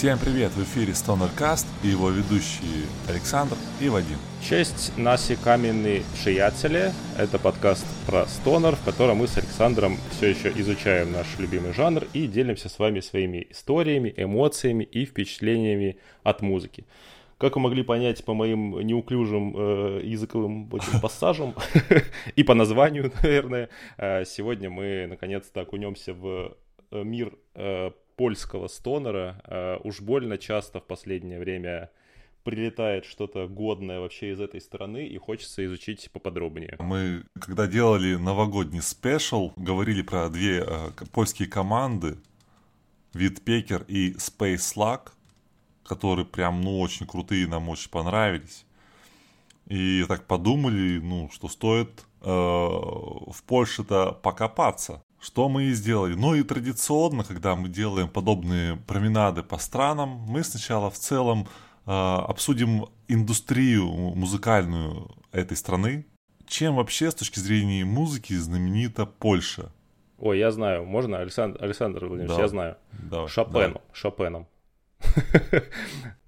Всем привет! В эфире StonerCast и его ведущие Александр и Вадим. Честь наши каменные приятели. Это подкаст про стонер, в котором мы с Александром все еще изучаем наш любимый жанр и делимся с вами своими историями, эмоциями и впечатлениями от музыки. Как вы могли понять по моим неуклюжим э, языковым этим пассажам и по названию, наверное, э, сегодня мы наконец-то окунемся в э, мир э, польского стонера. Э, уж больно часто в последнее время прилетает что-то годное вообще из этой страны, и хочется изучить поподробнее. Мы, когда делали новогодний спешл, говорили про две э, польские команды, Витпекер и Slug, которые прям, ну, очень крутые, нам очень понравились. И так подумали, ну, что стоит э, в Польше-то покопаться. Что мы и сделали. Ну и традиционно, когда мы делаем подобные променады по странам, мы сначала в целом э, обсудим индустрию музыкальную этой страны. Чем вообще с точки зрения музыки знаменита Польша? Ой, я знаю. Можно, Александр, Александр Владимирович, да. я знаю. Давай, Шопеном. Давай. Шопеном.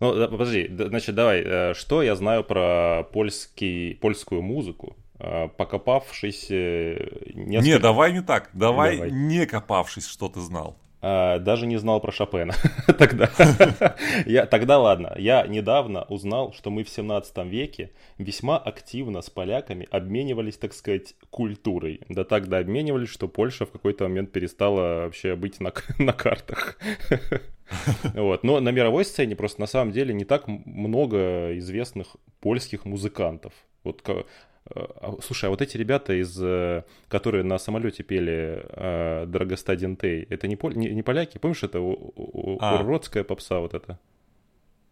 Ну, подожди, значит, давай, э, что я знаю про польский, польскую музыку, покопавшись... Несколько... Не, давай не так, давай, давай не копавшись, что ты знал. А, даже не знал про Шопена тогда. я, тогда ладно, я недавно узнал, что мы в 17 веке весьма активно с поляками обменивались, так сказать, культурой. Да тогда обменивались, что Польша в какой-то момент перестала вообще быть на, на картах. вот. Но на мировой сцене просто на самом деле не так много известных польских музыкантов. Вот Э, слушай, а вот эти ребята, из, э, которые на самолете пели э, Драгостадин Тей, это не, поль, не, не поляки? Помнишь, это а. уродская попса вот это?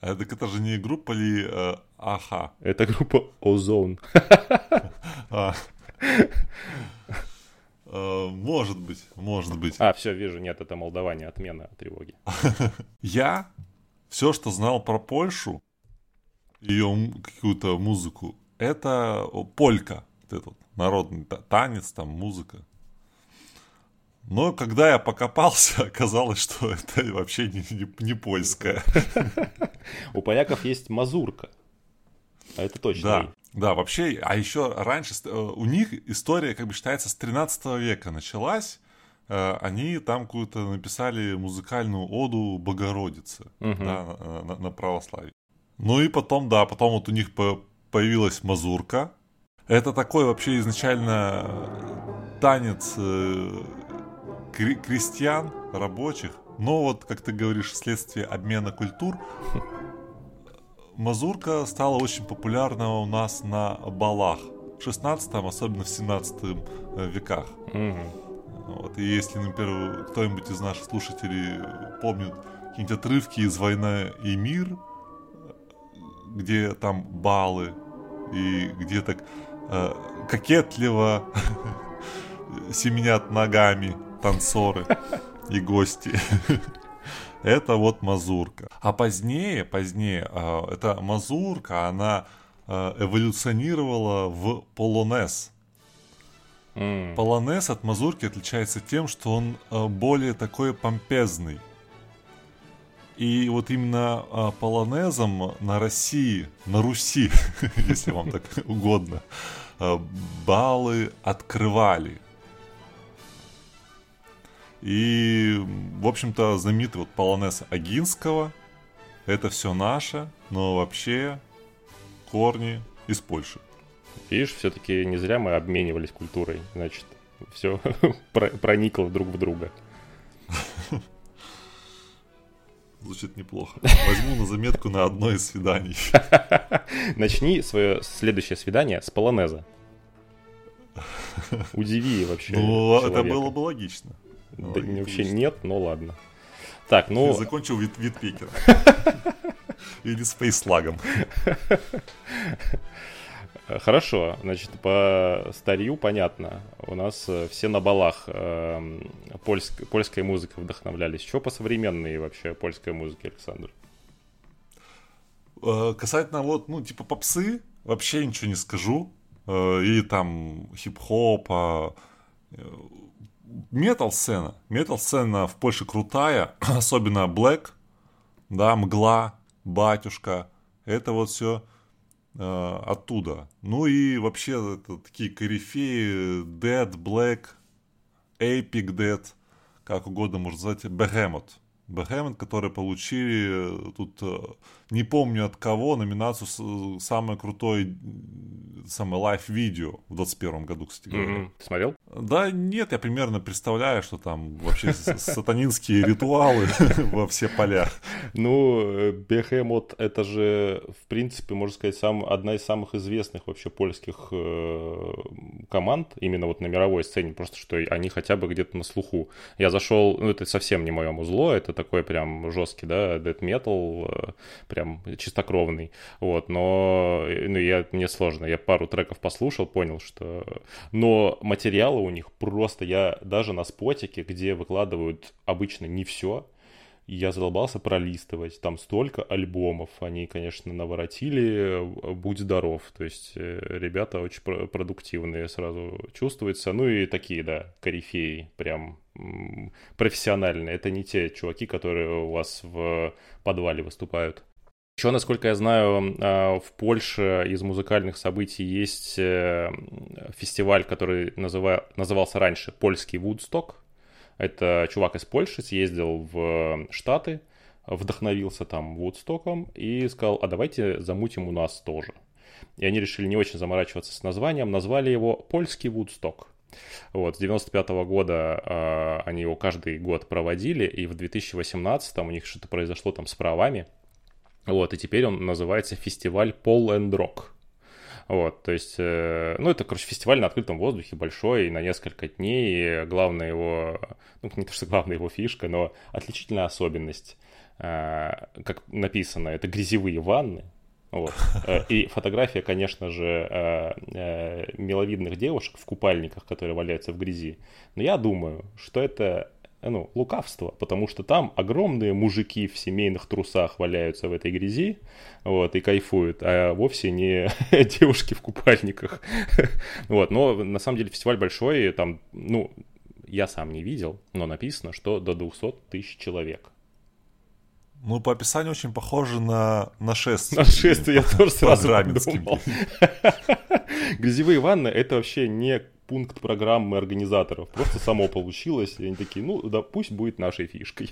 А так это же не группа ли э, Аха? Это группа Озон. А. Может быть, может быть. А, все, вижу, нет, это Молдавания, отмена тревоги. Я все, что знал про Польшу, ее какую-то музыку, это полька, вот этот народный танец, там музыка. Но когда я покопался, оказалось, что это вообще не, не, не польская. У поляков есть мазурка. А это точно. Да, да, вообще, а еще раньше э, у них история, как бы считается, с 13 века началась. Э, они там какую-то написали музыкальную оду Богородице угу. да, на, на православие. Ну и потом, да, потом вот у них по, появилась мазурка. Это такой вообще изначально танец э, крестьян, рабочих. Но вот, как ты говоришь, вследствие обмена культур, мазурка стала очень популярна у нас на балах. В 16 особенно в 17 э, веках. Вот, и если, например, кто-нибудь из наших слушателей помнит какие-нибудь отрывки из «Война и мир», где там балы и где так э, кокетливо семенят ногами танцоры и гости. Это вот мазурка. А позднее, позднее, э, эта мазурка, она э, эволюционировала в полонез. Mm. Полонез от мазурки отличается тем, что он э, более такой помпезный. И вот именно а, полонезом на России, на Руси, если вам так угодно, а, баллы открывали. И, в общем-то, знаменитый вот полонез Агинского, это все наше, но вообще корни из Польши. Видишь, все-таки не зря мы обменивались культурой, значит, все проникло друг в друга. Звучит неплохо. Возьму на заметку на одно из свиданий. Начни свое следующее свидание с полонеза. Удиви вообще. Ну, человека. это было бы логично. Да, логично. вообще нет, но ладно. Так, ну... Ты закончил вид, вид пикера. Или спейслагом. Хорошо, значит, по старью понятно. У нас э, все на балах э, польск, польской музыкой вдохновлялись. Что по современной вообще польской музыке, Александр? Э, касательно вот, ну, типа попсы, вообще ничего не скажу. Э, и там хип-хопа, метал-сцена. Метал-сцена в Польше крутая, особенно Black. да, «Мгла», «Батюшка», это вот все э, оттуда. Ну и вообще это такие корифеи, Dead, Black, Epic Dead, как угодно можно назвать, Behemoth. Behemoth, которые получили э, тут, э, не помню от кого, номинацию «Самое крутое самое лайв-видео в 21 году, кстати говоря. Mm-hmm. Ты смотрел? Да нет, я примерно представляю, что там вообще сатанинские ритуалы во все поля. Ну, Бехемот это же, в принципе, можно сказать, сам, одна из самых известных вообще польских э, команд, именно вот на мировой сцене, просто что они хотя бы где-то на слуху. Я зашел, ну это совсем не мое музло, это такой прям жесткий, да, death metal, э, прям чистокровный, вот, но ну, я, мне сложно, я пару треков послушал, понял, что... Но материалы у них просто... Я даже на спотике, где выкладывают обычно не все, я задолбался пролистывать. Там столько альбомов. Они, конечно, наворотили. Будь здоров. То есть э, ребята очень продуктивные сразу чувствуется. Ну и такие, да, корифеи. Прям профессиональные. Это не те чуваки, которые у вас в подвале выступают. Еще, насколько я знаю, а, в Польше из музыкальных событий есть э, фестиваль, который назывался раньше «Польский Вудсток». Это чувак из Польши съездил в Штаты, вдохновился там Вудстоком и сказал, а давайте замутим у нас тоже. И они решили не очень заморачиваться с названием, назвали его «Польский Вудсток». Вот, с 95 -го года э, они его каждый год проводили, и в 2018 у них что-то произошло там с правами – вот, и теперь он называется фестиваль Paul and Rock. Вот, то есть, э, ну, это, короче, фестиваль на открытом воздухе большой, на несколько дней, и главная его, ну, не то, что главная его фишка, но отличительная особенность, э, как написано, это грязевые ванны, вот. Э, и фотография, конечно же, э, э, миловидных девушек в купальниках, которые валяются в грязи. Но я думаю, что это ну, лукавство, потому что там огромные мужики в семейных трусах валяются в этой грязи, вот, и кайфуют, а вовсе не девушки в купальниках. вот, но на самом деле фестиваль большой, там, ну, я сам не видел, но написано, что до 200 тысяч человек. Ну, по описанию очень похоже на нашествие. Нашествие, я тоже сразу подумал. Грязевые ванны — это вообще не пункт программы организаторов. Просто само получилось, и они такие, ну да, пусть будет нашей фишкой.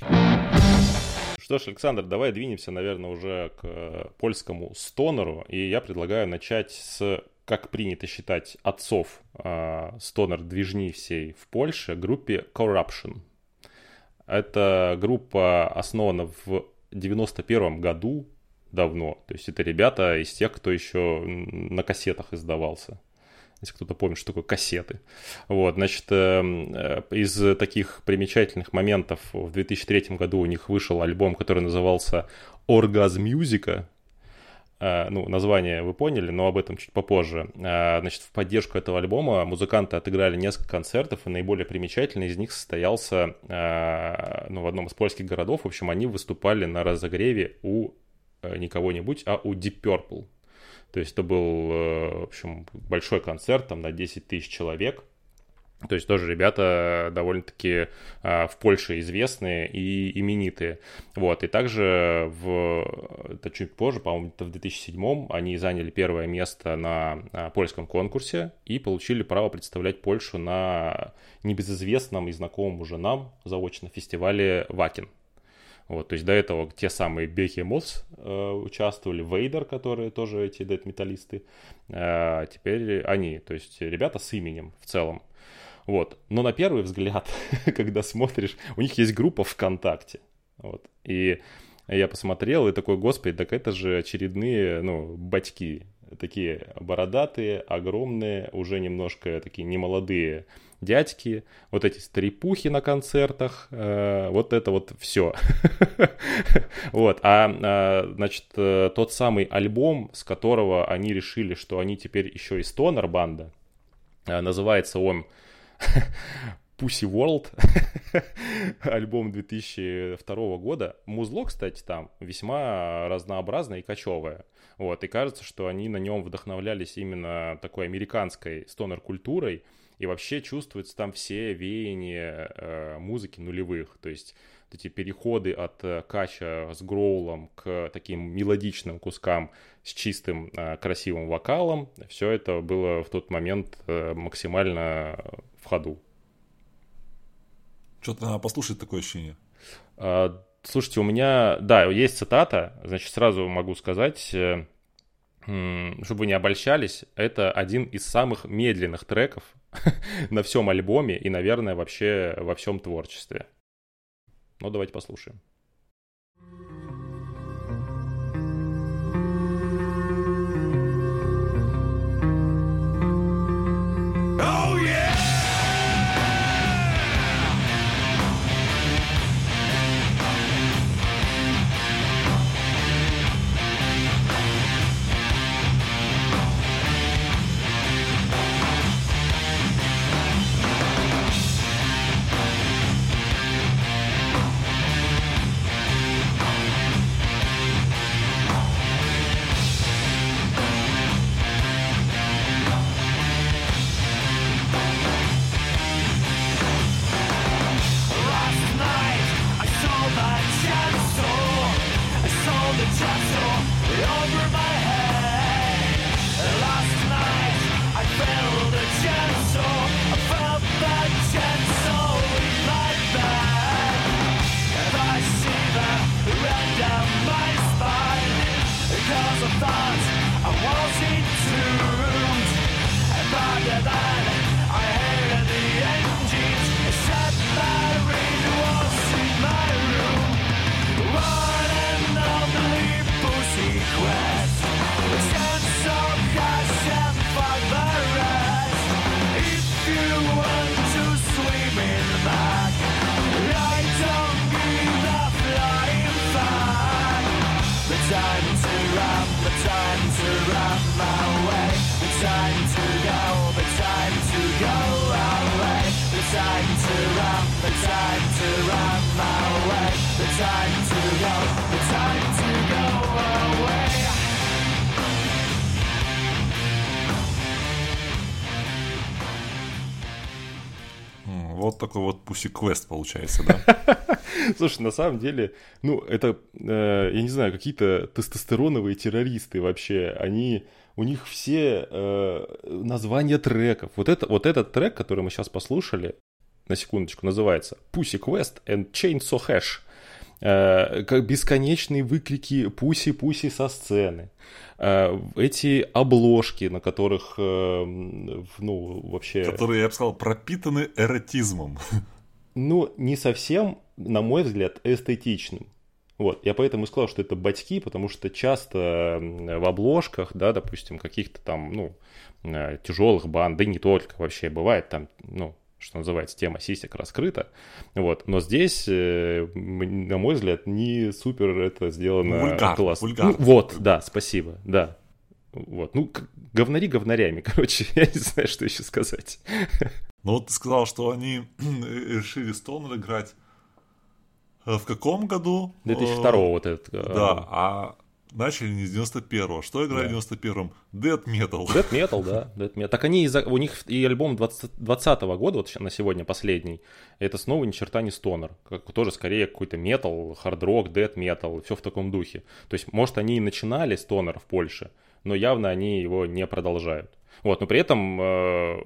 Что ж, Александр, давай двинемся, наверное, уже к э, польскому стонеру. И я предлагаю начать с, как принято считать, отцов э, стонер-движни всей в Польше, группе Corruption. Эта группа основана в 91 году давно. То есть это ребята из тех, кто еще на кассетах издавался если кто-то помнит, что такое кассеты. Вот, значит, эм, э, из таких примечательных моментов в 2003 году у них вышел альбом, который назывался «Оргазм Мюзика», Uh, ну, название вы поняли, но об этом чуть попозже. Uh, значит, в поддержку этого альбома музыканты отыграли несколько концертов, и наиболее примечательный из них состоялся ну, в одном из польских городов. В общем, они выступали на разогреве у не кого-нибудь, а у Deep Purple. То есть это был, э, в общем, большой концерт там на 10 тысяч человек. То есть тоже ребята довольно-таки а, в Польше известные и именитые. Вот. И также в, это чуть позже, по-моему, в 2007 они заняли первое место на польском конкурсе и получили право представлять Польшу на небезызвестном и знакомом уже нам заочно фестивале Вакин. Вот, то есть до этого те самые Бехемос э, участвовали, Вейдер, которые тоже эти дед-металлисты, э, теперь они, то есть ребята с именем в целом. Вот. Но на первый взгляд, когда смотришь, у них есть группа ВКонтакте. Вот. И я посмотрел и такой, господи, так это же очередные, ну, батьки. Такие бородатые, огромные, уже немножко такие немолодые дядьки, вот эти стрипухи на концертах, э, вот это вот все. вот, а, а, значит, э, тот самый альбом, с которого они решили, что они теперь еще и стонер банда, э, называется он Pussy World, альбом 2002 года. Музло, кстати, там весьма разнообразное и кочевое. Вот, и кажется, что они на нем вдохновлялись именно такой американской стонер-культурой, И вообще чувствуется там все веяния э, музыки нулевых. То есть эти переходы от э, кача с гроулом к таким мелодичным кускам с чистым э, красивым вокалом, все это было в тот момент э, максимально в ходу. Что-то надо послушать такое ощущение. А, слушайте, у меня, да, есть цитата, значит, сразу могу сказать, чтобы вы не обольщались, это один из самых медленных треков на всем альбоме и, наверное, вообще во всем творчестве. Ну, давайте послушаем. Pussy Quest получается, да? Слушай, на самом деле, ну, это, э, я не знаю, какие-то тестостероновые террористы вообще, они, у них все э, названия треков. Вот, это, вот этот трек, который мы сейчас послушали, на секундочку, называется Pussy Quest and Chainsaw Hash. Э, как бесконечные выкрики «пуси-пуси» со сцены. Э, эти обложки, на которых, э, ну, вообще... Которые, я бы сказал, пропитаны эротизмом. Ну, не совсем, на мой взгляд, эстетичным. Вот, я поэтому и сказал, что это батьки, потому что часто в обложках, да, допустим, каких-то там, ну, тяжелых банд, да и не только вообще, бывает там, ну, что называется, тема сисек раскрыта. Вот. Но здесь, э, на мой взгляд, не супер это сделано вульгар, классно. Вульгар. Ну, вот, да, спасибо, да. Вот. Ну, говнари говнарями, короче, я не знаю, что еще сказать. Ну вот ты сказал, что они решили Stoner играть э, в каком году? 2002 вот этот. Э, да, а начали не с 91-го. Что играли да. в 91-м? Dead Metal. Dead Metal, да. Dead Metal. Так они, из-за, у них и альбом 20, 20 года, вот на сегодня последний, это снова ни черта не стонер. Как, тоже скорее какой-то метал, хард-рок, Dead Metal, все в таком духе. То есть, может, они и начинали стонер в Польше, но явно они его не продолжают. Вот, но при этом, э,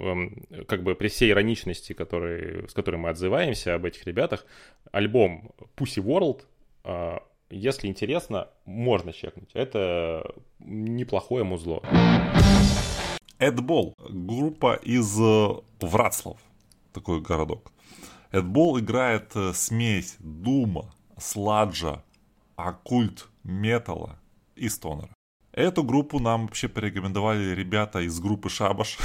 э, как бы при всей ироничности, который, с которой мы отзываемся об этих ребятах, альбом Pussy World э, если интересно, можно чекнуть. Это неплохое музло. Эдбол. Группа из э, Врацлав. Такой городок. Эдбол играет смесь дума, сладжа, оккульт, металла и стонера. Эту группу нам вообще порекомендовали ребята из группы Шабаш.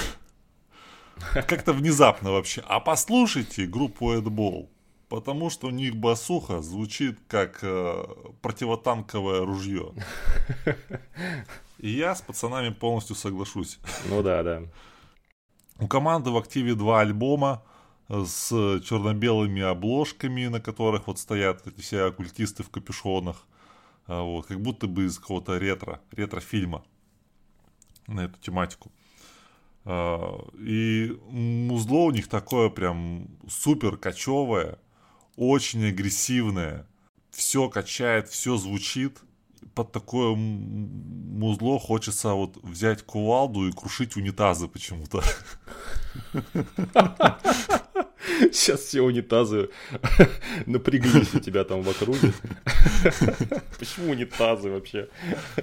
Как-то внезапно вообще. А послушайте группу Эдбол потому что у них басуха звучит как э, противотанковое ружье. И я с пацанами полностью соглашусь. Ну да, да. У команды в активе два альбома с черно-белыми обложками, на которых вот стоят эти все оккультисты в капюшонах. А, вот, как будто бы из какого-то ретро, ретро-фильма на эту тематику. А, и музло у них такое прям супер кочевое, очень агрессивное. Все качает, все звучит. Под такое музло хочется вот взять кувалду и крушить унитазы почему-то. Сейчас все унитазы напряглись у тебя там в округе. Почему унитазы вообще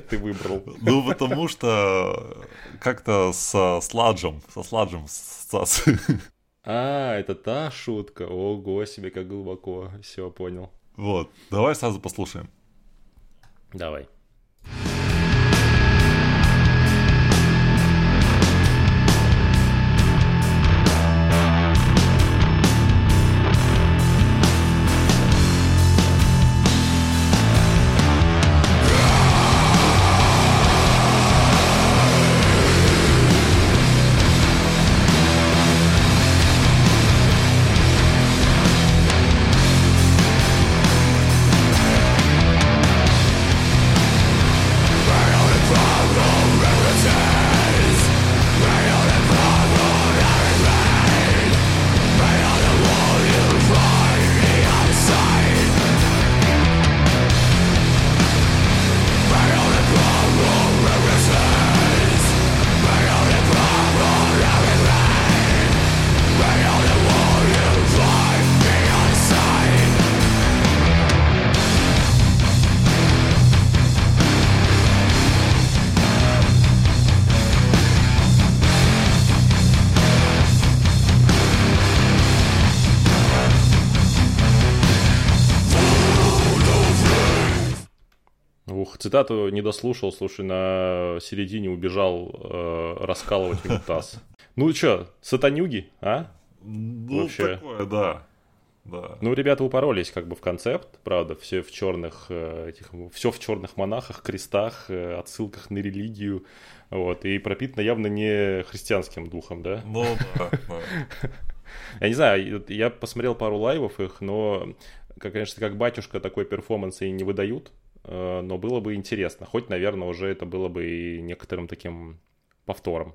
ты выбрал? Ну, потому что как-то со сладжем, со сладжем. А, это та шутка. Ого себе, как глубоко. Все, понял. Вот, давай сразу послушаем. Давай. Цитату не дослушал, слушай, на середине убежал э, раскалывать унитаз. Ну что, сатанюги, а? Ну, Вообще. такое, да. Да. Ну, ребята упоролись как бы в концепт, правда, все в черных, э, этих, все в черных монахах, крестах, э, отсылках на религию, вот, и пропитано явно не христианским духом, да? Ну, да, Я не знаю, я посмотрел пару лайвов их, но, конечно, как батюшка такой перформанс и не выдают, но было бы интересно. Хоть, наверное, уже это было бы и некоторым таким повтором.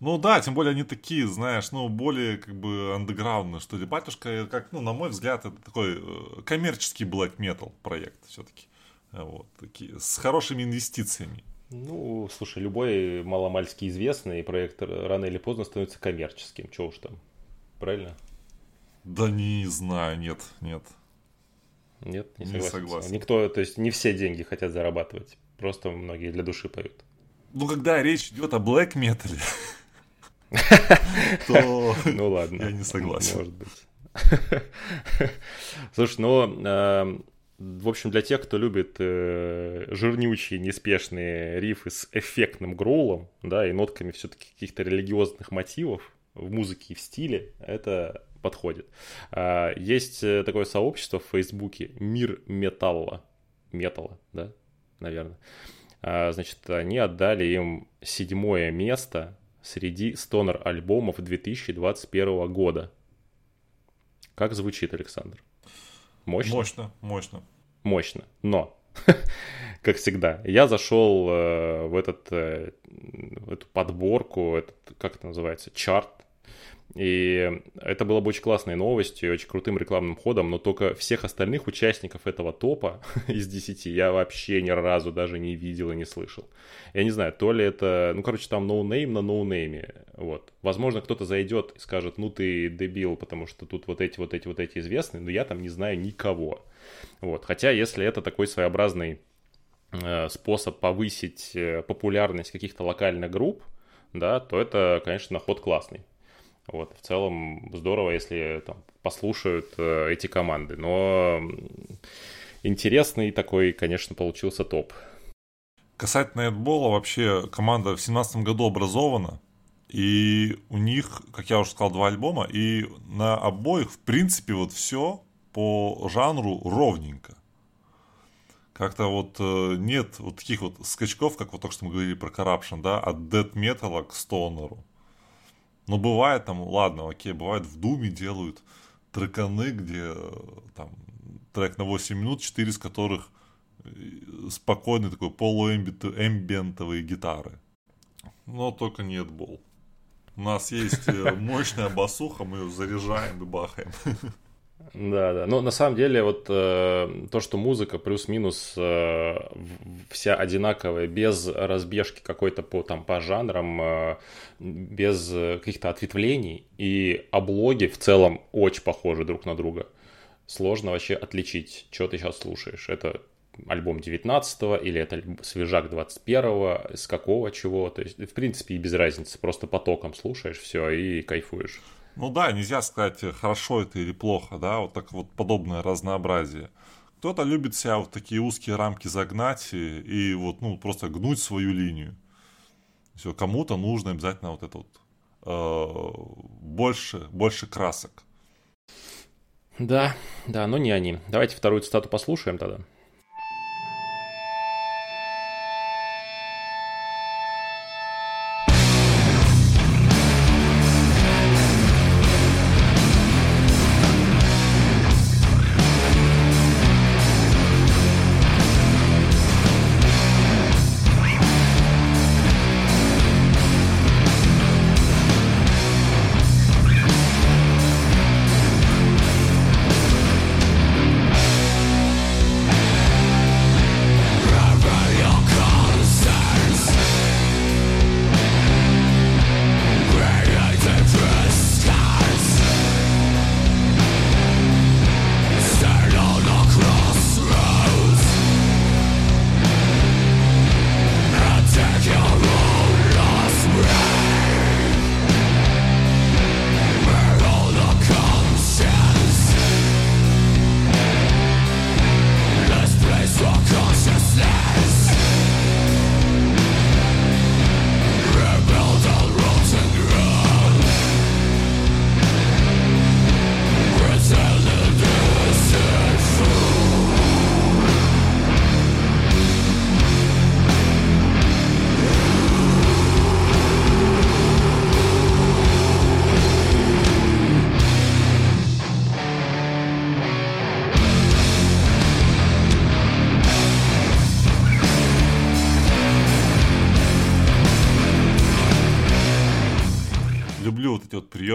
Ну да, тем более они такие, знаешь, ну, более как бы андеграундные, что ли. Батюшка, как, ну, на мой взгляд, это такой э, коммерческий black metal проект все-таки. Вот, такие, с хорошими инвестициями. Ну, слушай, любой маломальски известный проект рано или поздно становится коммерческим. Чего уж там, правильно? Да не знаю, нет, нет. Нет, не согласен. Не согласен. Никто, то есть не все деньги хотят зарабатывать. Просто многие для души поют. Ну, когда речь идет о блэк метале, то ну ладно, я не согласен. Может быть. Слушай, ну, эм, в общем, для тех, кто любит э, жирнючие, неспешные рифы с эффектным гроулом, да, и нотками все-таки каких-то религиозных мотивов в музыке и в стиле, это подходит. А, есть э, такое сообщество в Фейсбуке «Мир металла». Металла, да, наверное. А, значит, они отдали им седьмое место среди стонер-альбомов 2021 года. Как звучит, Александр? Мощно? Мощно, мощно. Мощно. Но, как всегда, я зашел э, в, этот, э, эту подборку, этот, как это называется, чарт и это было бы очень классной новостью, очень крутым рекламным ходом, но только всех остальных участников этого топа из 10 я вообще ни разу даже не видел и не слышал. Я не знаю, то ли это, ну, короче, там ноунейм на ноунейме, вот. Возможно, кто-то зайдет и скажет, ну, ты дебил, потому что тут вот эти, вот эти, вот эти известные, но я там не знаю никого. Вот. Хотя, если это такой своеобразный э, способ повысить э, популярность каких-то локальных групп, да, то это, конечно, ход классный. Вот, в целом здорово, если там, послушают э, эти команды. Но интересный такой, конечно, получился топ. Касательно Эдбола, вообще команда в семнадцатом году образована. И у них, как я уже сказал, два альбома. И на обоих, в принципе, вот все по жанру ровненько. Как-то вот э, нет вот таких вот скачков, как вот только что мы говорили про Corruption, да, от Dead Metal к Стонеру. Но бывает там, ладно, окей, бывает в Думе делают треканы, где там трек на 8 минут, 4 из которых э, спокойный такой полуэмбиентовые гитары. Но только нет бол. У нас есть э, мощная басуха, мы ее заряжаем и бахаем. Да, да. Но на самом деле вот э, то, что музыка плюс-минус э, вся одинаковая, без разбежки какой-то по там по жанрам, э, без каких-то ответвлений и облоги в целом очень похожи друг на друга. Сложно вообще отличить, что ты сейчас слушаешь. Это альбом 19-го или это свежак 21-го, с какого чего. То есть, в принципе, и без разницы. Просто потоком слушаешь все и кайфуешь. Ну да, нельзя сказать, хорошо это или плохо, да, вот так вот подобное разнообразие. Кто-то любит себя в такие узкие рамки загнать и, и вот, ну, просто гнуть свою линию. Все, кому-то нужно обязательно вот это вот э, больше, больше красок. Да, да, но не они. Давайте вторую цитату послушаем тогда.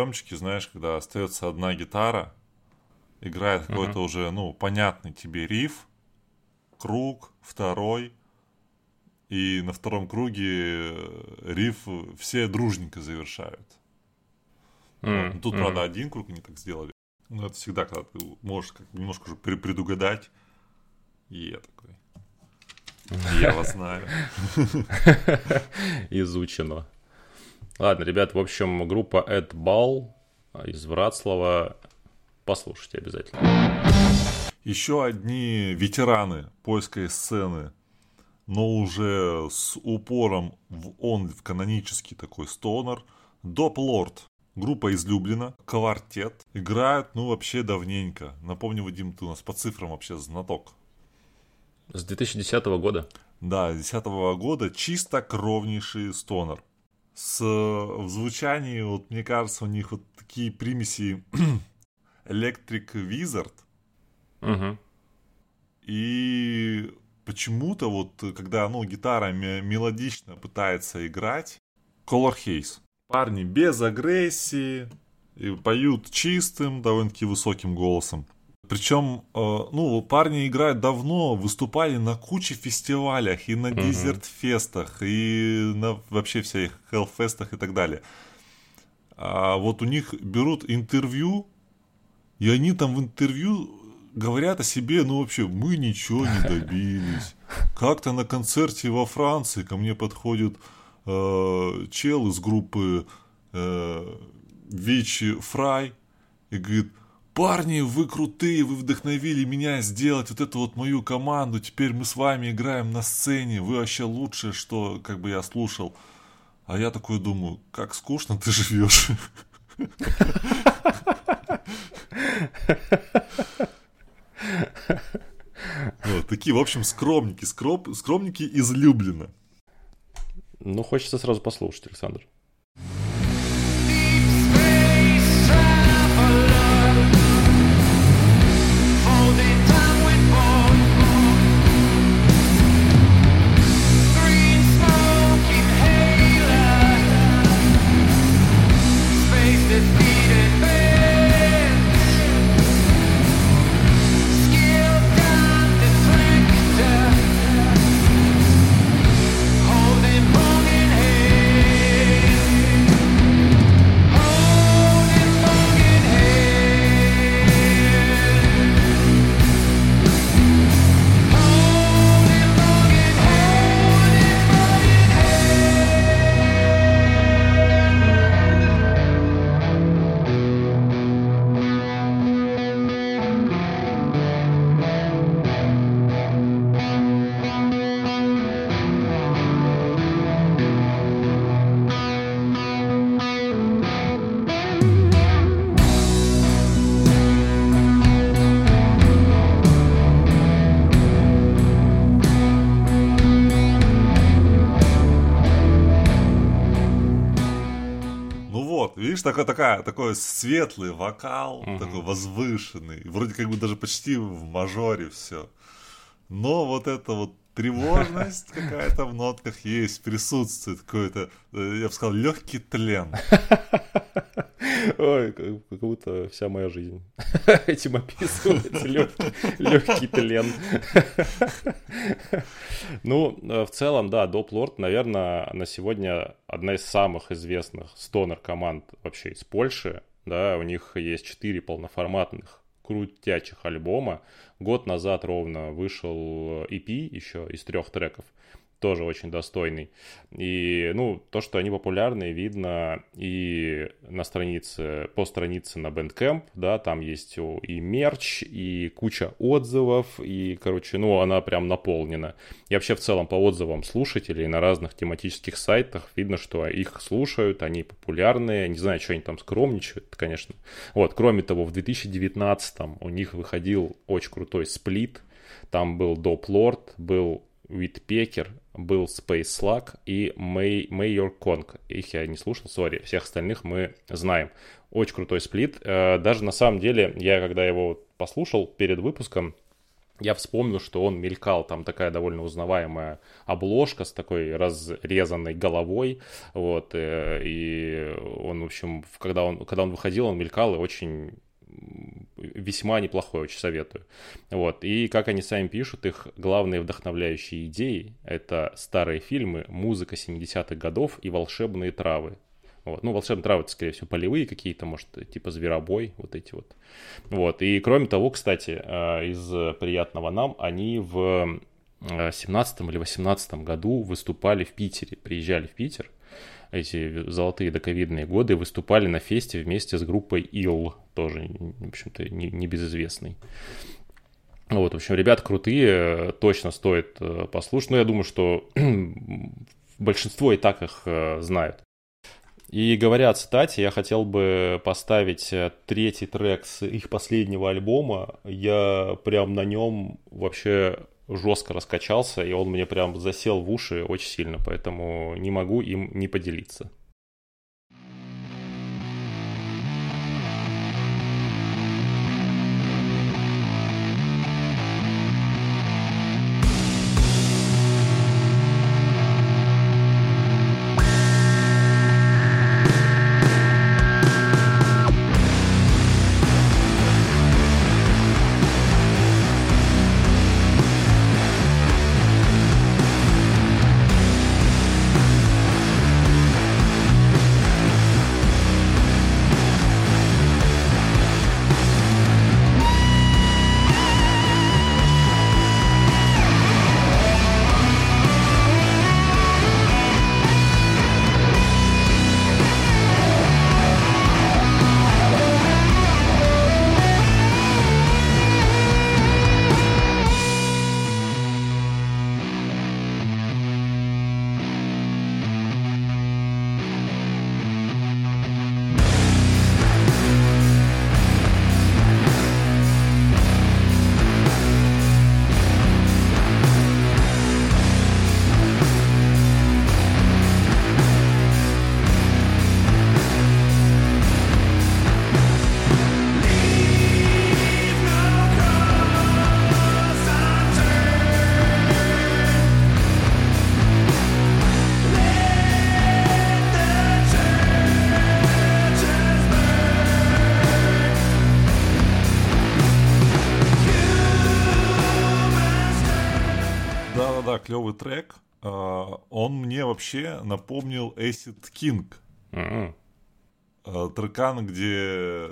Приемчики, знаешь, когда остается одна гитара, играет uh-huh. какой-то уже, ну, понятный тебе риф, круг, второй, и на втором круге э, риф все дружненько завершают. Mm-hmm. Тут, mm-hmm. правда, один круг они так сделали. Но это всегда, когда ты можешь как немножко уже предугадать. И я такой. Я вас знаю. Изучено. Ладно, ребят, в общем, группа Эд Бал из Вратслава. Послушайте обязательно. Еще одни ветераны польской сцены, но уже с упором в он в канонический такой стонер. Доп Лорд. Группа из Люблина, квартет. Играют, ну, вообще давненько. Напомню, Вадим, ты у нас по цифрам вообще знаток. С 2010 года. Да, с 2010 года чисто кровнейший стонер с, в звучании, вот мне кажется, у них вот такие примеси Electric Wizard. Угу. И почему-то вот, когда, ну, гитара мелодично пытается играть, Color Haze. Парни без агрессии, и поют чистым, довольно-таки высоким голосом. Причем, э, ну, парни играют давно, выступали на куче фестивалях, и на дезерт-фестах, и на вообще всех хеллфестах и так далее. А вот у них берут интервью, и они там в интервью говорят о себе, ну вообще, мы ничего не добились. Как-то на концерте во Франции ко мне подходит э, чел из группы э, Вичи Фрай и говорит, парни, вы крутые, вы вдохновили меня сделать вот эту вот мою команду, теперь мы с вами играем на сцене, вы вообще лучшее, что как бы я слушал. А я такой думаю, как скучно ты живешь. Такие, в общем, скромники, скром, скромники излюблено. Ну, хочется сразу послушать, Александр. Такой, такая, такой светлый вокал, угу. такой возвышенный, вроде как бы даже почти в мажоре все. Но вот это вот тревожность какая-то в нотках есть, присутствует какой-то, э, я бы сказал, легкий тлен. Ой, как будто вся моя жизнь этим описывается. Легкий, легкий тлен. Ну, э, в целом, да, Доп Лорд, наверное, на сегодня одна из самых известных стонер команд вообще из Польши. Да, у них есть четыре полноформатных крутячих альбома. Год назад ровно вышел EP еще из трех треков тоже очень достойный. И, ну, то, что они популярны, видно и на странице, по странице на Bandcamp, да, там есть и мерч, и куча отзывов, и, короче, ну, она прям наполнена. И вообще в целом по отзывам слушателей на разных тематических сайтах видно, что их слушают, они популярные, не знаю, что они там скромничают, конечно. Вот, кроме того, в 2019 у них выходил очень крутой сплит, там был Доп Лорд, был Уитпекер, был Space Slug и May, Mayor Kong. Их я не слушал, сори. Всех остальных мы знаем. Очень крутой сплит. Э, даже на самом деле, я когда его послушал перед выпуском, я вспомнил, что он мелькал, там такая довольно узнаваемая обложка с такой разрезанной головой, вот, э, и он, в общем, когда он, когда он выходил, он мелькал и очень весьма неплохой, очень советую. Вот. И как они сами пишут, их главные вдохновляющие идеи — это старые фильмы, музыка 70-х годов и волшебные травы. Вот. Ну, волшебные травы, это, скорее всего, полевые какие-то, может, типа зверобой, вот эти вот. Вот. И кроме того, кстати, э, из приятного нам, они в 17 или 18 году выступали в Питере, приезжали в Питер, эти золотые доковидные годы, выступали на фесте вместе с группой Ил, тоже, в общем-то, не, не безызвестный. Вот, в общем, ребят крутые, точно стоит э, послушать. Но я думаю, что большинство и так их э, знают. И говоря о цитате, я хотел бы поставить э, третий трек с их последнего альбома. Я прям на нем вообще жестко раскачался, и он мне прям засел в уши очень сильно, поэтому не могу им не поделиться. Трек, а, он мне вообще напомнил Acid King. Mm-hmm. Трекан, где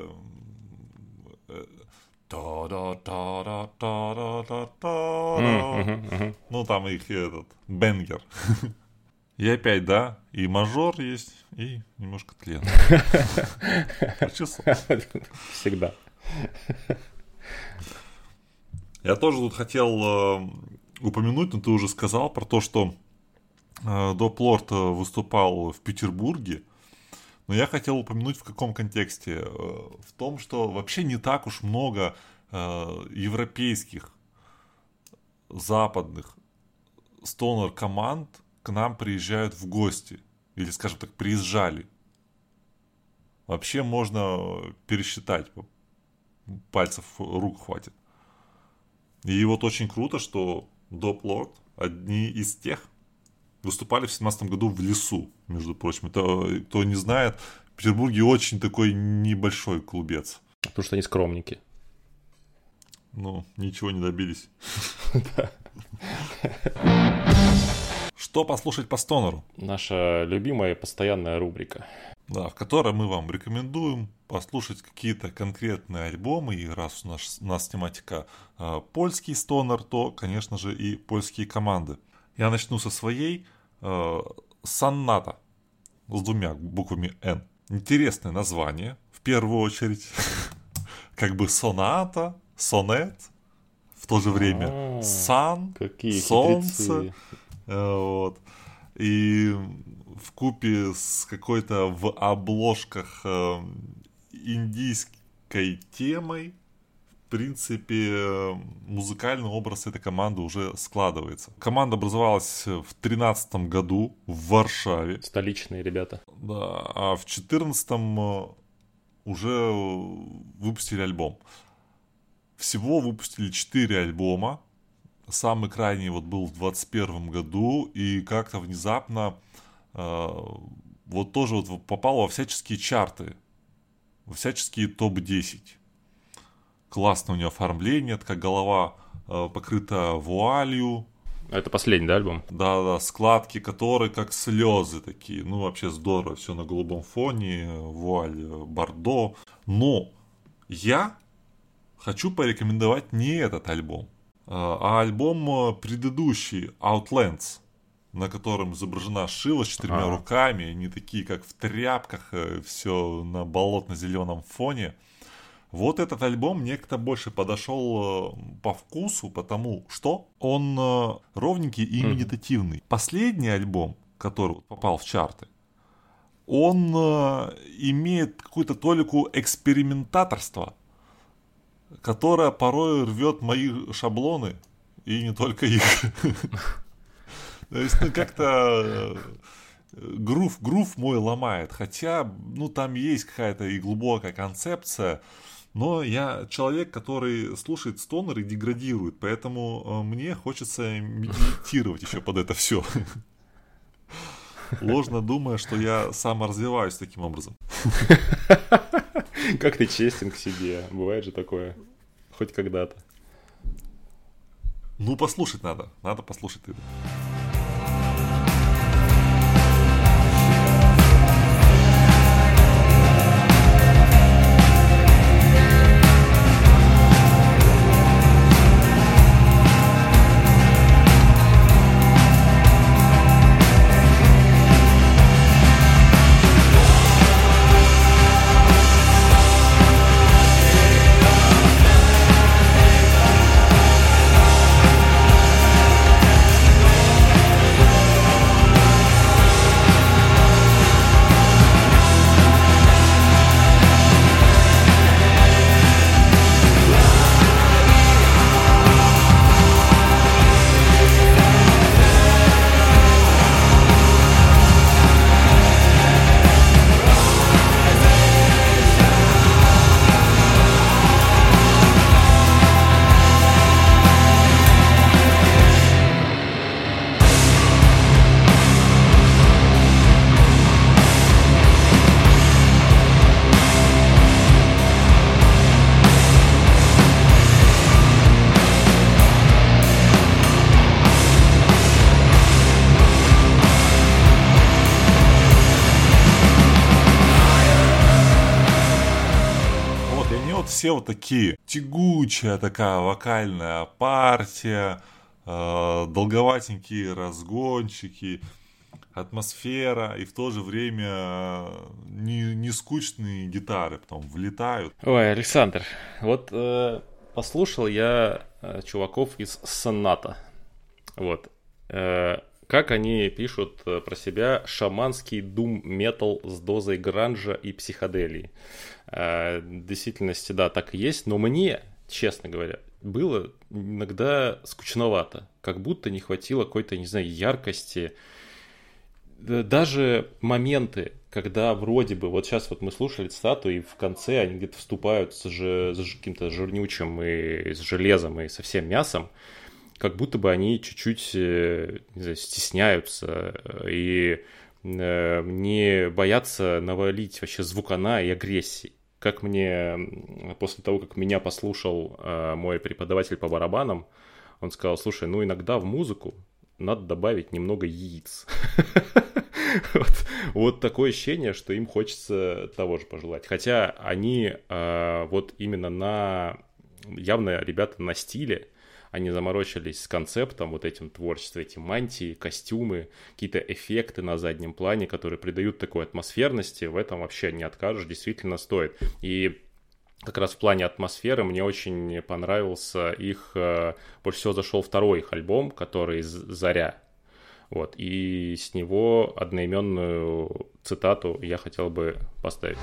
ну, там их этот, бенгер. И опять, да, и мажор есть, и немножко тлен. Всегда. Я тоже тут хотел упомянуть, но ты уже сказал про то, что э, Доплорд э, выступал в Петербурге. Но я хотел упомянуть в каком контексте. Э, в том, что вообще не так уж много э, европейских, западных стонер-команд к нам приезжают в гости. Или, скажем так, приезжали. вообще можно пересчитать. Пальцев рук хватит. И вот очень круто, что Доп Лорд одни из тех, выступали в 17 году в лесу, между прочим. Это, кто не знает, в Петербурге очень такой небольшой клубец. Потому что они скромники. Ну, ничего не добились. Что послушать по стонеру? Наша любимая постоянная рубрика. Да, в которой мы вам рекомендуем послушать какие-то конкретные альбомы. И раз у нас, у нас тематика э, польский стонер, то, конечно же, и польские команды. Я начну со своей э, Санната с двумя буквами N. Интересное название, в первую очередь. Как бы соната, сонет, в то же время сан, солнце. Э, вот. И в купе с какой-то в обложках э, индийской темой, в принципе, музыкальный образ этой команды уже складывается. Команда образовалась в 2013 году в Варшаве. Столичные ребята. Да, а в 2014 э, уже выпустили альбом. Всего выпустили 4 альбома. Самый крайний вот был в 2021 году, и как-то внезапно э, вот тоже вот попал во всяческие чарты, во всяческие топ-10. Классное у него оформление, такая голова э, покрыта вуалью. Это последний, да, альбом? Да-да, складки которые как слезы такие. Ну, вообще здорово, все на голубом фоне, вуаль бордо. Но я хочу порекомендовать не этот альбом, а, а альбом э, предыдущий, Outlands, на котором изображена Шива с четырьмя а. руками, они такие, как в тряпках, э, все на болотно-зеленом фоне. Вот этот альбом мне как-то больше подошел э, по вкусу, потому что он ровненький и медитативный. Последний альбом, который попал в чарты, он имеет какую-то толику экспериментаторства которая порой рвет мои шаблоны, и не только их. То есть, ну, как-то э, грув, грув мой ломает. Хотя, ну, там есть какая-то и глубокая концепция, но я человек, который слушает стонер и деградирует, поэтому э, мне хочется медитировать еще под это все. Ложно думая, что я саморазвиваюсь таким образом. Как ты честен к себе. Бывает же такое. Хоть когда-то. Ну, послушать надо. Надо послушать это. Такие тягучая такая вокальная партия, э, долговатенькие разгончики, атмосфера и в то же время э, не, не скучные гитары потом влетают. Ой, Александр, вот э, послушал я э, чуваков из Соната. Вот. Э, как они пишут э, про себя шаманский дум-метал с дозой гранжа и психоделии. В действительности, да, так и есть, но мне, честно говоря, было иногда скучновато, как будто не хватило какой-то, не знаю, яркости. Даже моменты, когда вроде бы, вот сейчас вот мы слушали цитату, и в конце они где-то вступают с, ж, с каким-то жирнючим и с железом и со всем мясом, как будто бы они чуть-чуть э, знаю, стесняются и э, не боятся навалить вообще звукана и агрессии. Как мне после того, как меня послушал э, мой преподаватель по барабанам, он сказал, слушай, ну иногда в музыку надо добавить немного яиц. вот, вот такое ощущение, что им хочется того же пожелать. Хотя они э, вот именно на... Явно ребята на стиле, они заморочились с концептом, вот этим творчеством, эти мантии, костюмы, какие-то эффекты на заднем плане, которые придают такой атмосферности, в этом вообще не откажешь, действительно стоит. И как раз в плане атмосферы мне очень понравился их, э, больше всего зашел второй их альбом, который «Заря». Вот, и с него одноименную цитату я хотел бы поставить.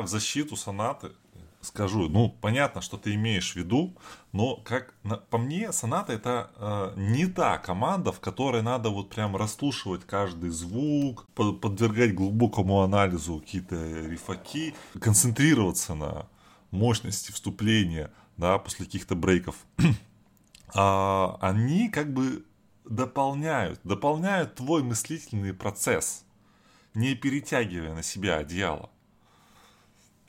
В защиту сонаты скажу, ну, понятно, что ты имеешь в виду, но как по мне, соната это э, не та команда, в которой надо вот прям расслушивать каждый звук, под, подвергать глубокому анализу какие-то рифаки, концентрироваться на мощности вступления, да, после каких-то брейков. а, они как бы дополняют, дополняют твой мыслительный процесс, не перетягивая на себя одеяло.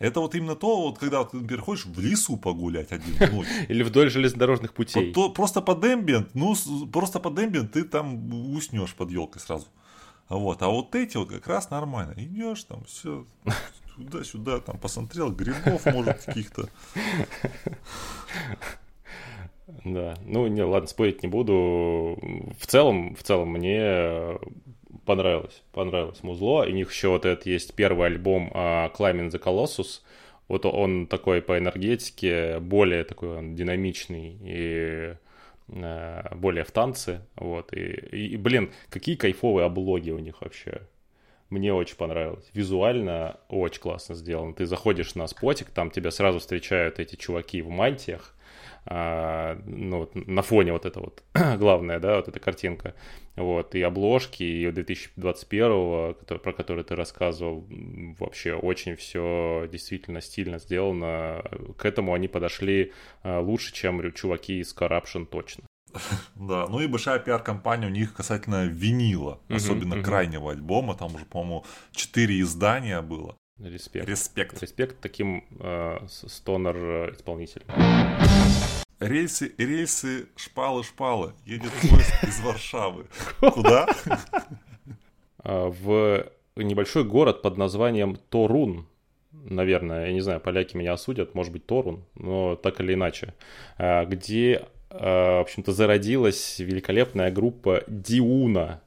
Это вот именно то, вот когда ты, например, хочешь в лесу погулять один ночь. Или вдоль железнодорожных путей. То, просто под эмбиент, ну, просто под эмбиент ты там уснешь под елкой сразу. Вот, а вот эти вот как раз нормально. Идешь там, все, сюда-сюда, там посмотрел, грибов, может, каких-то. Да, ну не, ладно, спорить не буду. В целом, в целом мне понравилось, понравилось музло. И у них еще вот этот есть первый альбом uh, Climbing the Colossus. Вот он такой по энергетике, более такой он динамичный и uh, более в танце. Вот. И, и, блин, какие кайфовые облоги у них вообще. Мне очень понравилось. Визуально очень классно сделано. Ты заходишь на спотик, там тебя сразу встречают эти чуваки в мантиях, а, ну, на фоне вот это вот главное, да, вот эта картинка. Вот, и обложки, и 2021, который, про который ты рассказывал, вообще очень все действительно стильно сделано. К этому они подошли а, лучше, чем чуваки из Corruption точно. Да, ну и большая пиар-компания у них касательно винила, uh-huh, особенно uh-huh. крайнего альбома, там уже, по-моему, четыре издания было. Респект. Респект. Респект таким э, стонер-исполнителям. Рельсы, рельсы, шпалы, шпалы. Едет поезд из Варшавы. Куда? А, в небольшой город под названием Торун. наверное, я не знаю, поляки меня осудят, может быть, Торун, но так или иначе, э, где, э, в общем-то, зародилась великолепная группа Диуна,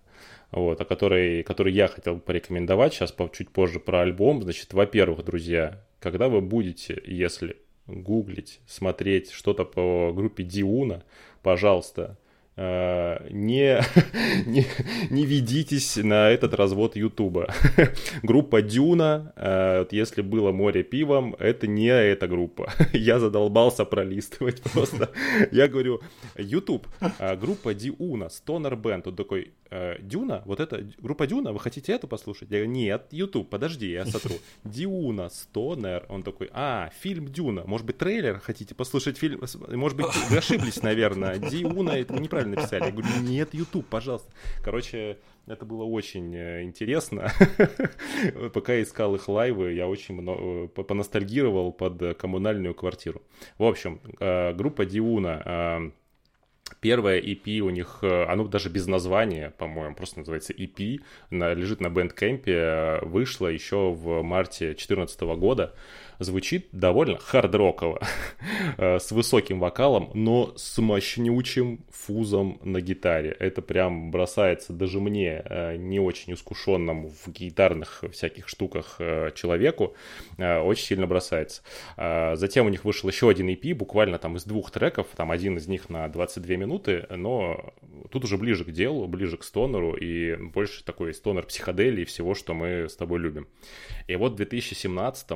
вот, о которой, которой я хотел порекомендовать сейчас чуть позже про альбом. Значит, во-первых, друзья, когда вы будете, если гуглить, смотреть что-то по группе Диуна, пожалуйста, Э, не, не, не ведитесь на этот развод Ютуба. группа Дюна, э, если было море пивом, это не эта группа. Я задолбался пролистывать просто. Я говорю, Ютуб, э, группа Диуна, Stoner Band. Тут такой, Дюна, вот это, группа Дюна, вы хотите эту послушать? Я говорю, нет, Ютуб, подожди, я сотру. Диуна, Стонер. Он такой, а, фильм Дюна, может быть, трейлер хотите послушать фильм? Может быть, вы ошиблись, наверное. Диуна, это неправильно написали. Я говорю, нет, YouTube, пожалуйста. Короче, это было очень э, интересно. Пока я искал их live ы, я очень много, э, поностальгировал под коммунальную квартиру. В общем, э, группа Диуна Первая EP у них, оно даже без названия, по-моему, просто называется EP, лежит на Bandcamp е, вышла еще в марте 2014 года звучит довольно хардроково, э, с высоким вокалом, но с мощнючим фузом на гитаре. Это прям бросается даже мне, э, не очень искушенному в гитарных всяких штуках э, человеку, очень сильно бросается. Затем у них вышел еще один EP, буквально там из двух треков, там один из них на 22 минуты, но тут уже ближе к делу, ближе к стонеру и больше такой стонер психоделии всего, что мы с тобой любим. И вот в 2017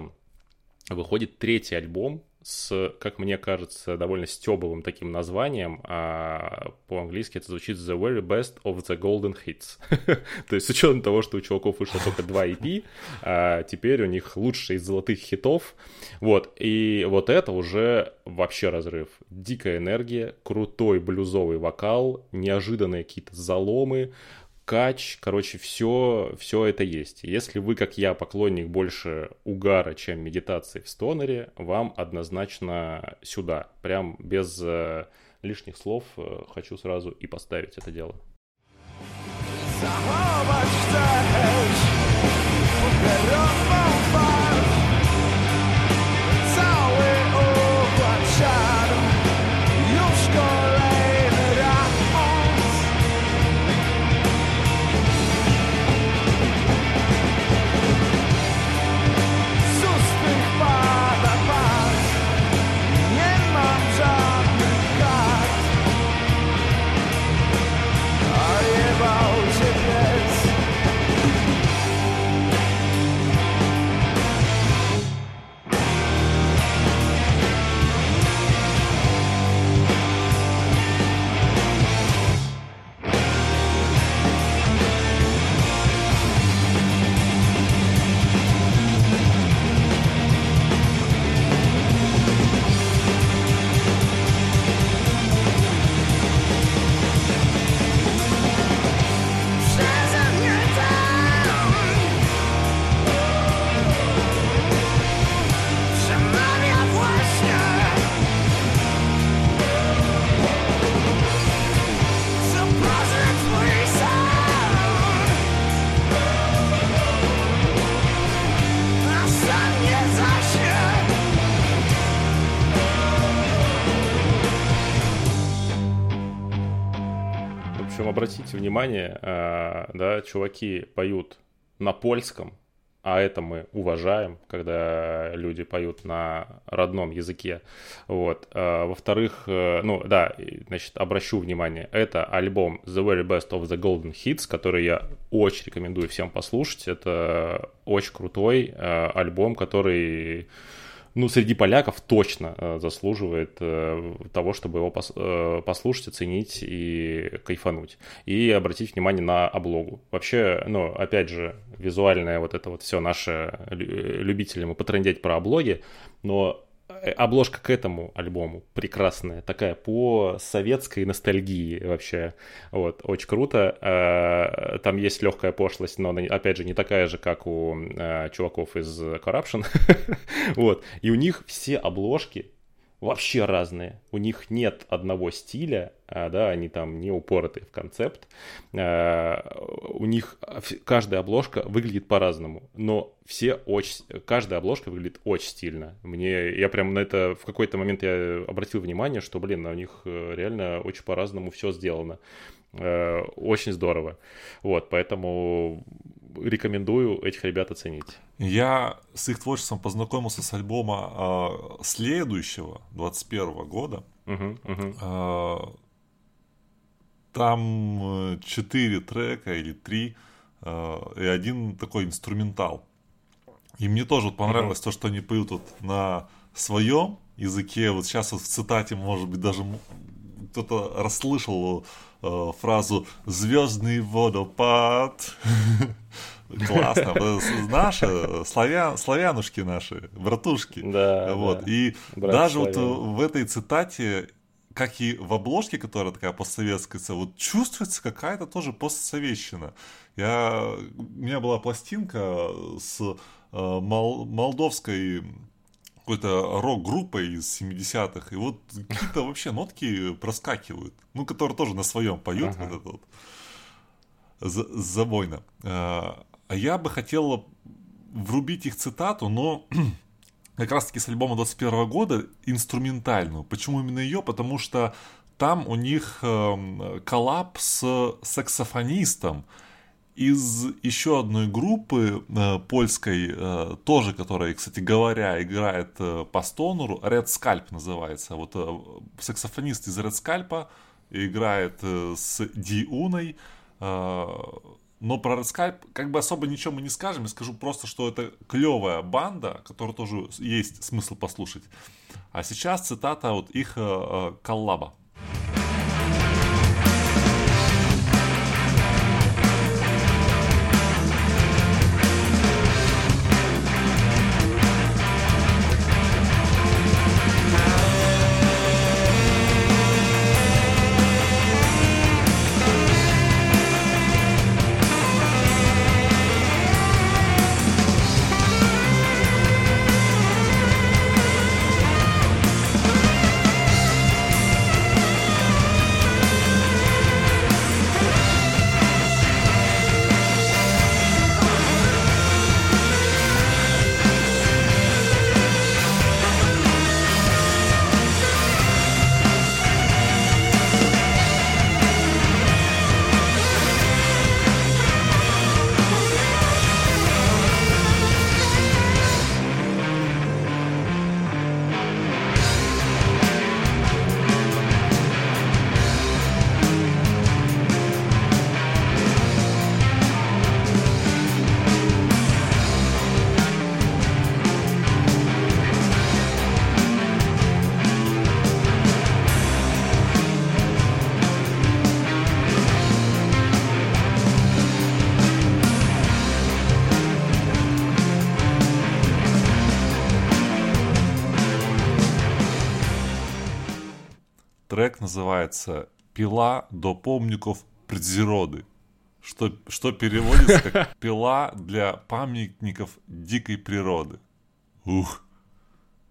выходит третий альбом с, как мне кажется, довольно стебовым таким названием. А по-английски это звучит The Very Best of the Golden Hits. То есть с учетом того, что у чуваков вышло только два EP, а теперь у них лучшие из золотых хитов. Вот, и вот это уже вообще разрыв. Дикая энергия, крутой блюзовый вокал, неожиданные какие-то заломы, кач, короче, все, все это есть. Если вы, как я, поклонник больше угара, чем медитации в стонере, вам однозначно сюда. Прям без э, лишних слов э, хочу сразу и поставить это дело. Заховать обратите внимание, э, да, чуваки поют на польском, а это мы уважаем, когда люди поют на родном языке. Вот. А, во-вторых, э, ну да, значит, обращу внимание, это альбом The Very Best of the Golden Hits, который я очень рекомендую всем послушать. Это очень крутой э, альбом, который ну, среди поляков точно э, заслуживает э, того, чтобы его э, послушать, оценить и кайфануть. И обратить внимание на облогу. Вообще, ну, опять же, визуальное вот это вот все наше любители мы потрендеть про облоги, но обложка к этому альбому прекрасная, такая по советской ностальгии вообще. Вот, очень круто. Э, там есть легкая пошлость, но она, опять же, не такая же, как у э, чуваков из Corruption. вот. И у них все обложки вообще разные. У них нет одного стиля, а, да, они там не упоротые в концепт. А, у них каждая обложка выглядит по-разному, но все очень, каждая обложка выглядит очень стильно. Мне, я прям на это в какой-то момент я обратил внимание, что, блин, у них э, реально очень по-разному все сделано. Э, очень здорово. Вот, поэтому рекомендую этих ребят оценить. Я с их творчеством познакомился с альбома э, следующего, 21 года. Uh-huh, uh-huh. Э, там четыре трека или три, э, и один такой инструментал. И мне тоже понравилось uh-huh. то, что они поют вот на своем языке. Вот сейчас вот в цитате, может быть, даже кто-то расслышал э, фразу «звездный водопад». Классно. Наши, славян, славянушки наши, братушки. Да, вот. Да. И Брат даже славян. вот в этой цитате, как и в обложке, которая такая постсоветская, вот чувствуется какая-то тоже постсоветщина. Я, у меня была пластинка с э, мол, молдовской какой-то рок-группой из 70-х, и вот какие-то вообще нотки проскакивают, ну, которые тоже на своем поют, ага. вот это вот, забойно. А, а я бы хотел врубить их цитату, но как раз-таки с альбома 21 года инструментальную. Почему именно ее? Потому что там у них э, коллаб с саксофонистом, из еще одной группы э, польской, э, тоже, которая, кстати говоря, играет э, по стонеру, Red Scalp называется. Вот э, саксофонист из Red Scalp играет э, с Диуной. Э, но про Red Scalp как бы особо ничего мы не скажем. Я скажу просто, что это клевая банда, которую тоже есть смысл послушать. А сейчас цитата вот их э, э коллаба. Трек называется «Пила до помников природы», что, что переводится как «Пила для памятников дикой природы». Ух,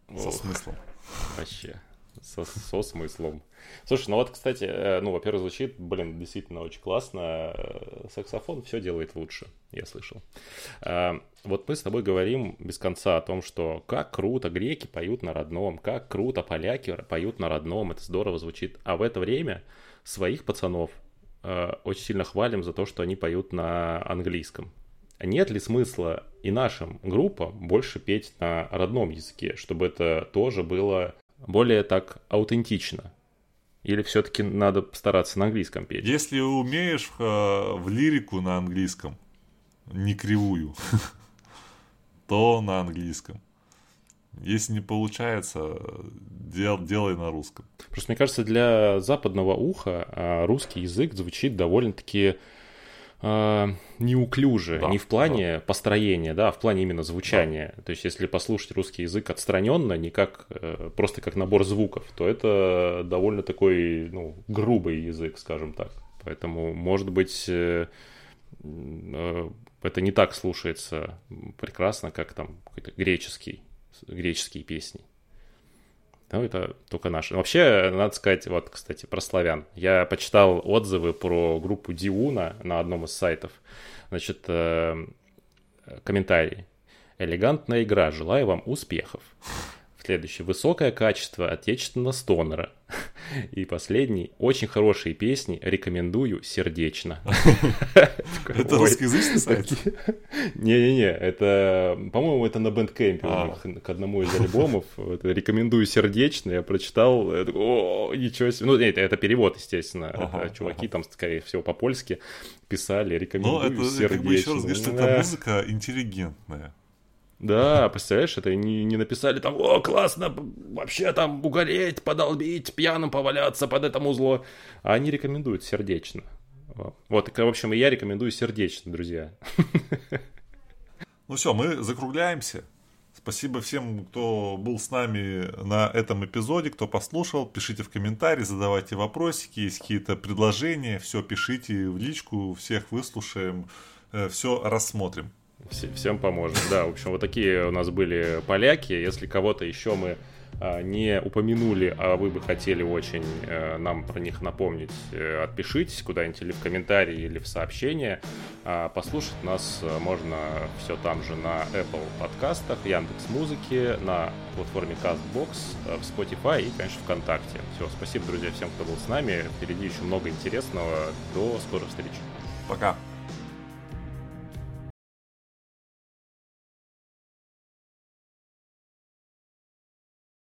со смыслом. Вообще, со, со смыслом. Слушай, ну вот, кстати, э, ну, во-первых, звучит, блин, действительно очень классно. Э, саксофон все делает лучше, я слышал. Э, вот мы с тобой говорим без конца о том, что как круто греки поют на родном, как круто поляки поют на родном, это здорово звучит. А в это время своих пацанов очень сильно хвалим за то, что они поют на английском. Нет ли смысла и нашим группам больше петь на родном языке, чтобы это тоже было более так аутентично? Или все-таки надо стараться на английском петь? Если умеешь в, э, в лирику на английском, не кривую, то на английском. Если не получается, дел, делай на русском. Просто мне кажется, для западного уха а, русский язык звучит довольно-таки э, неуклюже, да, не в плане да. построения, да, а в плане именно звучания. Да. То есть, если послушать русский язык отстраненно, не как э, просто как набор звуков, то это довольно такой, ну, грубый язык, скажем так. Поэтому, может быть, э, э, это не так слушается прекрасно, как там какой-то греческий, греческие песни. Ну, это только наши. Вообще, надо сказать, вот, кстати, про славян. Я почитал отзывы про группу Диуна на одном из сайтов. Значит, э, комментарий. Элегантная игра. Желаю вам успехов. Следующее. Высокое качество отечественного стонера. И последний. Очень хорошие песни. Рекомендую сердечно. Это русскоязычный сайт? Не-не-не. Это, по-моему, это на Bandcamp а. к одному из альбомов. Рекомендую сердечно. Я прочитал. О, ничего себе. Ну, нет, это перевод, естественно. Чуваки там, скорее всего, по-польски писали. Рекомендую сердечно. Ну, это, еще раз говорю, что эта музыка интеллигентная. Да, представляешь, это не, не написали там, о, классно, вообще там угореть, подолбить, пьяным поваляться под это музло. А они рекомендуют сердечно. Вот, в общем, и я рекомендую сердечно, друзья. Ну все, мы закругляемся. Спасибо всем, кто был с нами на этом эпизоде, кто послушал. Пишите в комментарии, задавайте вопросики, есть какие-то предложения. Все пишите в личку, всех выслушаем, э, все рассмотрим всем поможем. Да, в общем, вот такие у нас были поляки. Если кого-то еще мы а, не упомянули, а вы бы хотели очень э, нам про них напомнить, э, отпишитесь куда-нибудь или в комментарии, или в сообщение. А, послушать нас э, можно все там же на Apple подкастах, Яндекс Музыки, на платформе CastBox, в Spotify и, конечно, ВКонтакте. Все, спасибо, друзья, всем, кто был с нами. Впереди еще много интересного. До скорых встреч. Пока.